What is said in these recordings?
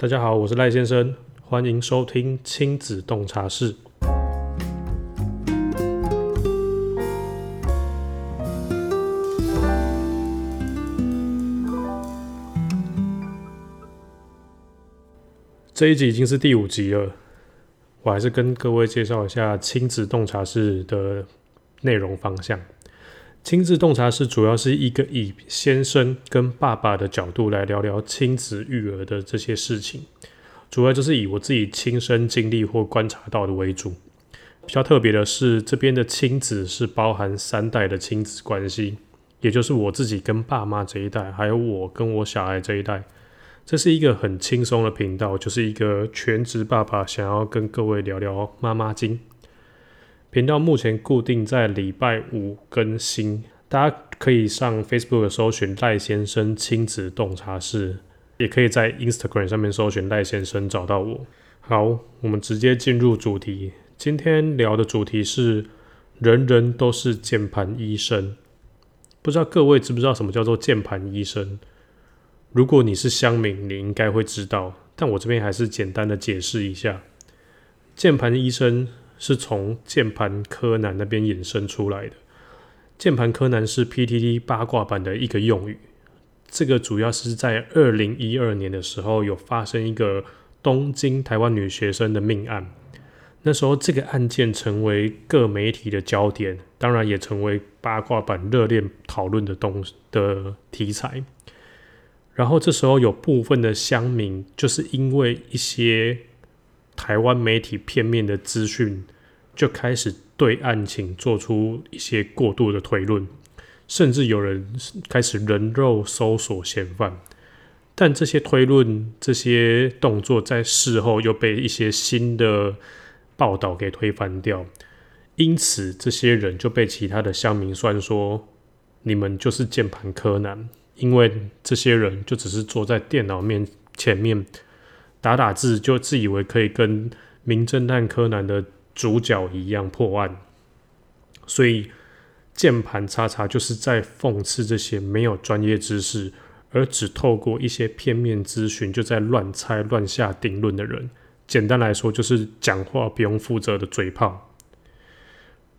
大家好，我是赖先生，欢迎收听亲子洞察室。这一集已经是第五集了，我还是跟各位介绍一下亲子洞察室的内容方向。亲子洞察室主要是一个以先生跟爸爸的角度来聊聊亲子育儿的这些事情，主要就是以我自己亲身经历或观察到的为主。比较特别的是，这边的亲子是包含三代的亲子关系，也就是我自己跟爸妈这一代，还有我跟我小孩这一代。这是一个很轻松的频道，就是一个全职爸爸想要跟各位聊聊妈妈经。频道目前固定在礼拜五更新，大家可以上 Facebook 搜寻赖先生亲子洞察室，也可以在 Instagram 上面搜寻赖先生找到我。好，我们直接进入主题。今天聊的主题是人人都是键盘医生，不知道各位知不知道什么叫做键盘医生？如果你是乡民，你应该会知道，但我这边还是简单的解释一下，键盘医生。是从键盘柯南那边衍生出来的。键盘柯南是 PTT 八卦版的一个用语。这个主要是在二零一二年的时候有发生一个东京台湾女学生的命案。那时候这个案件成为各媒体的焦点，当然也成为八卦版热烈讨论的东的题材。然后这时候有部分的乡民就是因为一些。台湾媒体片面的资讯就开始对案情做出一些过度的推论，甚至有人开始人肉搜索嫌犯，但这些推论、这些动作在事后又被一些新的报道给推翻掉，因此这些人就被其他的乡民算说你们就是键盘柯南，因为这些人就只是坐在电脑面前面。打打字就自以为可以跟名侦探柯南的主角一样破案，所以键盘叉叉就是在讽刺这些没有专业知识，而只透过一些片面资讯就在乱猜乱下定论的人。简单来说，就是讲话不用负责的嘴炮。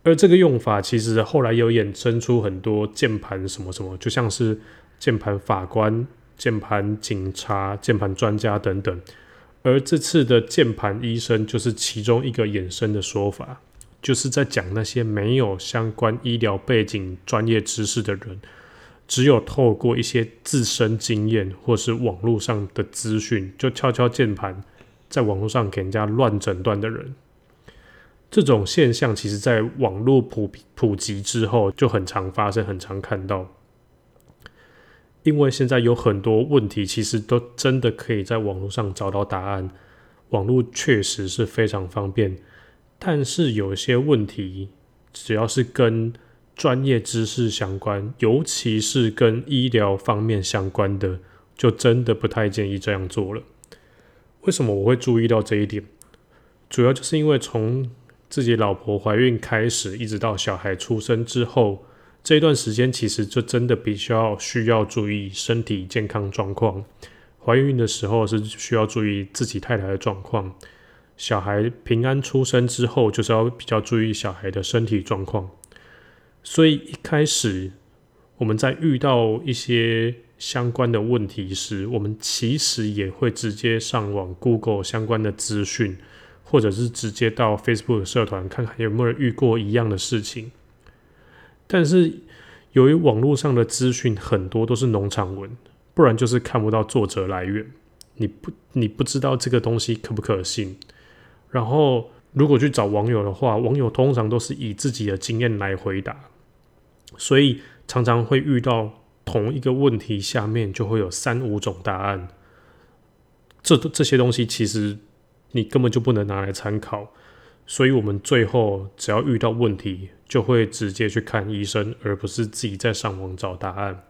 而这个用法其实后来有衍生出很多键盘什么什么，就像是键盘法官、键盘警察、键盘专家等等。而这次的键盘医生就是其中一个衍生的说法，就是在讲那些没有相关医疗背景、专业知识的人，只有透过一些自身经验或是网络上的资讯，就敲敲键盘，在网络上给人家乱诊断的人。这种现象其实在网络普普及之后就很常发生，很常看到。因为现在有很多问题，其实都真的可以在网络上找到答案。网络确实是非常方便，但是有些问题，只要是跟专业知识相关，尤其是跟医疗方面相关的，就真的不太建议这样做了。为什么我会注意到这一点？主要就是因为从自己老婆怀孕开始，一直到小孩出生之后。这段时间其实就真的比较需要注意身体健康状况。怀孕的时候是需要注意自己太太的状况，小孩平安出生之后就是要比较注意小孩的身体状况。所以一开始我们在遇到一些相关的问题时，我们其实也会直接上网 Google 相关的资讯，或者是直接到 Facebook 社团看看有没有人遇过一样的事情。但是，由于网络上的资讯很多都是农场文，不然就是看不到作者来源，你不你不知道这个东西可不可信。然后，如果去找网友的话，网友通常都是以自己的经验来回答，所以常常会遇到同一个问题下面就会有三五种答案。这这些东西其实你根本就不能拿来参考。所以，我们最后只要遇到问题，就会直接去看医生，而不是自己在上网找答案。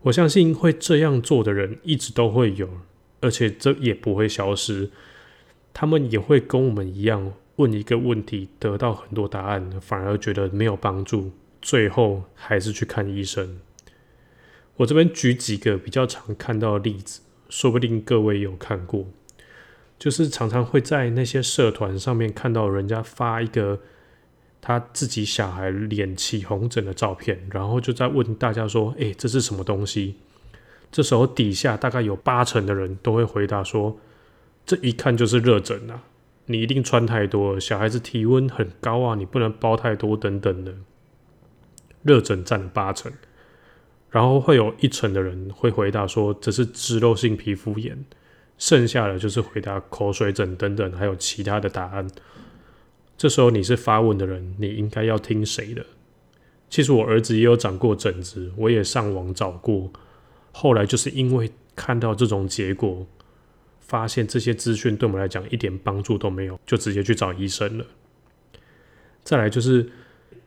我相信会这样做的人一直都会有，而且这也不会消失。他们也会跟我们一样，问一个问题，得到很多答案，反而觉得没有帮助，最后还是去看医生。我这边举几个比较常看到的例子。说不定各位有看过，就是常常会在那些社团上面看到人家发一个他自己小孩脸起红疹的照片，然后就在问大家说：“诶，这是什么东西？”这时候底下大概有八成的人都会回答说：“这一看就是热疹啊！你一定穿太多，小孩子体温很高啊，你不能包太多等等的。”热疹占了八成，然后会有一成的人会回答说：“这是脂漏性皮肤炎。”剩下的就是回答口水疹等等，还有其他的答案。这时候你是发问的人，你应该要听谁的？其实我儿子也有长过疹子，我也上网找过。后来就是因为看到这种结果，发现这些资讯对我们来讲一点帮助都没有，就直接去找医生了。再来就是，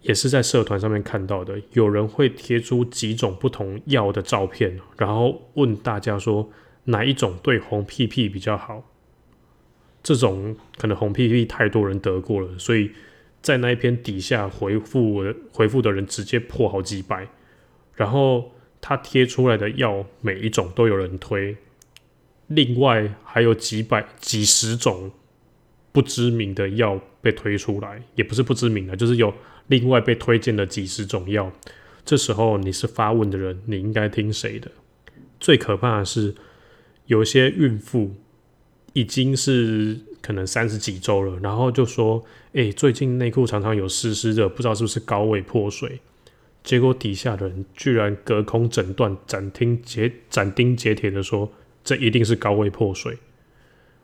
也是在社团上面看到的，有人会贴出几种不同药的照片，然后问大家说哪一种对红屁屁比较好。这种可能红屁屁太多人得过了，所以在那一篇底下回复回复的人直接破好几百，然后。他贴出来的药每一种都有人推，另外还有几百几十种不知名的药被推出来，也不是不知名的，就是有另外被推荐的几十种药。这时候你是发问的人，你应该听谁的？最可怕的是，有些孕妇已经是可能三十几周了，然后就说：“哎，最近内裤常常有湿湿的，不知道是不是高位破水。”结果底下的人居然隔空诊断、斩钉截斩钉截铁的说：“这一定是高位破水。”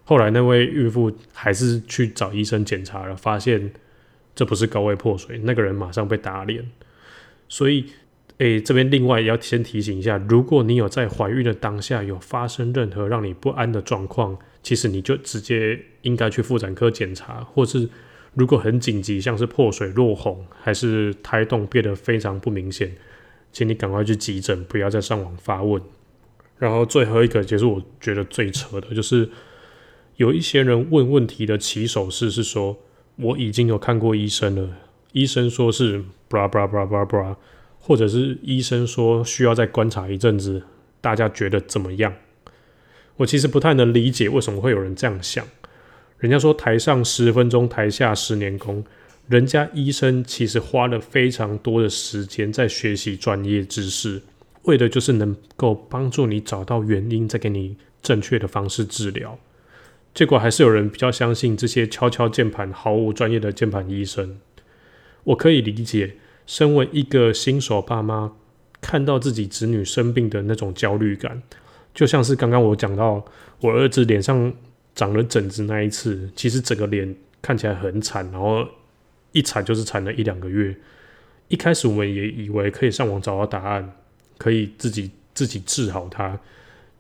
后来那位孕妇还是去找医生检查了，发现这不是高位破水，那个人马上被打脸。所以，诶，这边另外也要先提醒一下：如果你有在怀孕的当下有发生任何让你不安的状况，其实你就直接应该去妇产科检查，或是。如果很紧急，像是破水、落红，还是胎动变得非常不明显，请你赶快去急诊，不要再上网发问。然后最后一个，就是我觉得最扯的，就是有一些人问问题的起手式是说：“我已经有看过医生了，医生说是 bra bra bra bra bra，或者是医生说需要再观察一阵子，大家觉得怎么样？”我其实不太能理解为什么会有人这样想。人家说台上十分钟，台下十年功。人家医生其实花了非常多的时间在学习专业知识，为的就是能够帮助你找到原因，再给你正确的方式治疗。结果还是有人比较相信这些敲敲键盘、毫无专业的键盘医生。我可以理解，身为一个新手爸妈，看到自己子女生病的那种焦虑感，就像是刚刚我讲到我儿子脸上。长了疹子那一次，其实整个脸看起来很惨，然后一惨就是惨了一两个月。一开始我们也以为可以上网找到答案，可以自己自己治好它，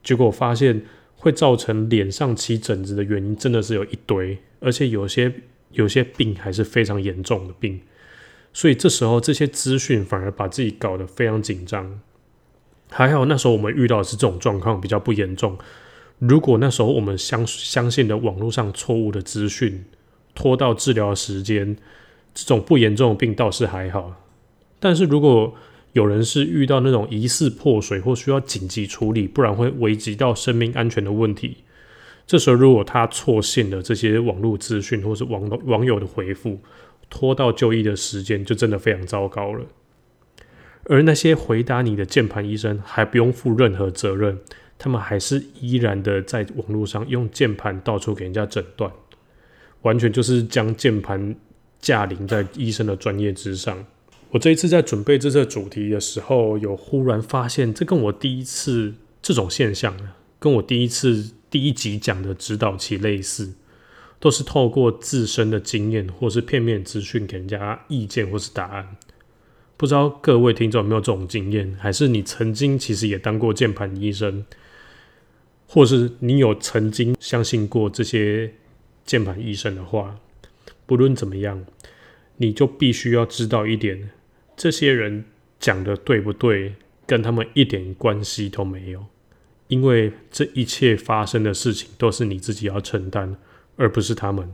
结果发现会造成脸上起疹子的原因真的是有一堆，而且有些有些病还是非常严重的病，所以这时候这些资讯反而把自己搞得非常紧张。还好那时候我们遇到的是这种状况比较不严重。如果那时候我们相相信的网络上错误的资讯，拖到治疗时间，这种不严重的病倒是还好。但是如果有人是遇到那种疑似破水或需要紧急处理，不然会危及到生命安全的问题，这时候如果他错信了这些网络资讯或是网网友的回复，拖到就医的时间就真的非常糟糕了。而那些回答你的键盘医生还不用负任何责任。他们还是依然的在网络上用键盘到处给人家诊断，完全就是将键盘驾临在医生的专业之上。我这一次在准备这次主题的时候，有忽然发现，这跟我第一次这种现象，跟我第一次第一集讲的指导期类似，都是透过自身的经验或是片面资讯给人家意见或是答案。不知道各位听众有没有这种经验，还是你曾经其实也当过键盘医生？或是你有曾经相信过这些键盘医生的话，不论怎么样，你就必须要知道一点：这些人讲的对不对，跟他们一点关系都没有。因为这一切发生的事情都是你自己要承担，而不是他们。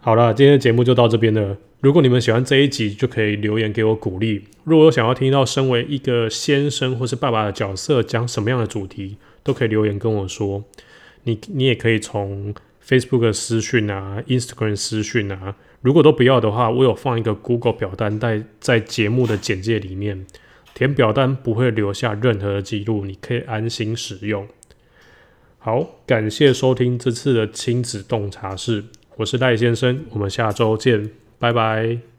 好了，今天的节目就到这边了。如果你们喜欢这一集，就可以留言给我鼓励。如果有想要听到身为一个先生或是爸爸的角色讲什么样的主题，都可以留言跟我说。你你也可以从 Facebook 私讯啊，Instagram 私讯啊。如果都不要的话，我有放一个 Google 表单在在节目的简介里面，填表单不会留下任何的记录，你可以安心使用。好，感谢收听这次的亲子洞察室，我是赖先生，我们下周见，拜拜。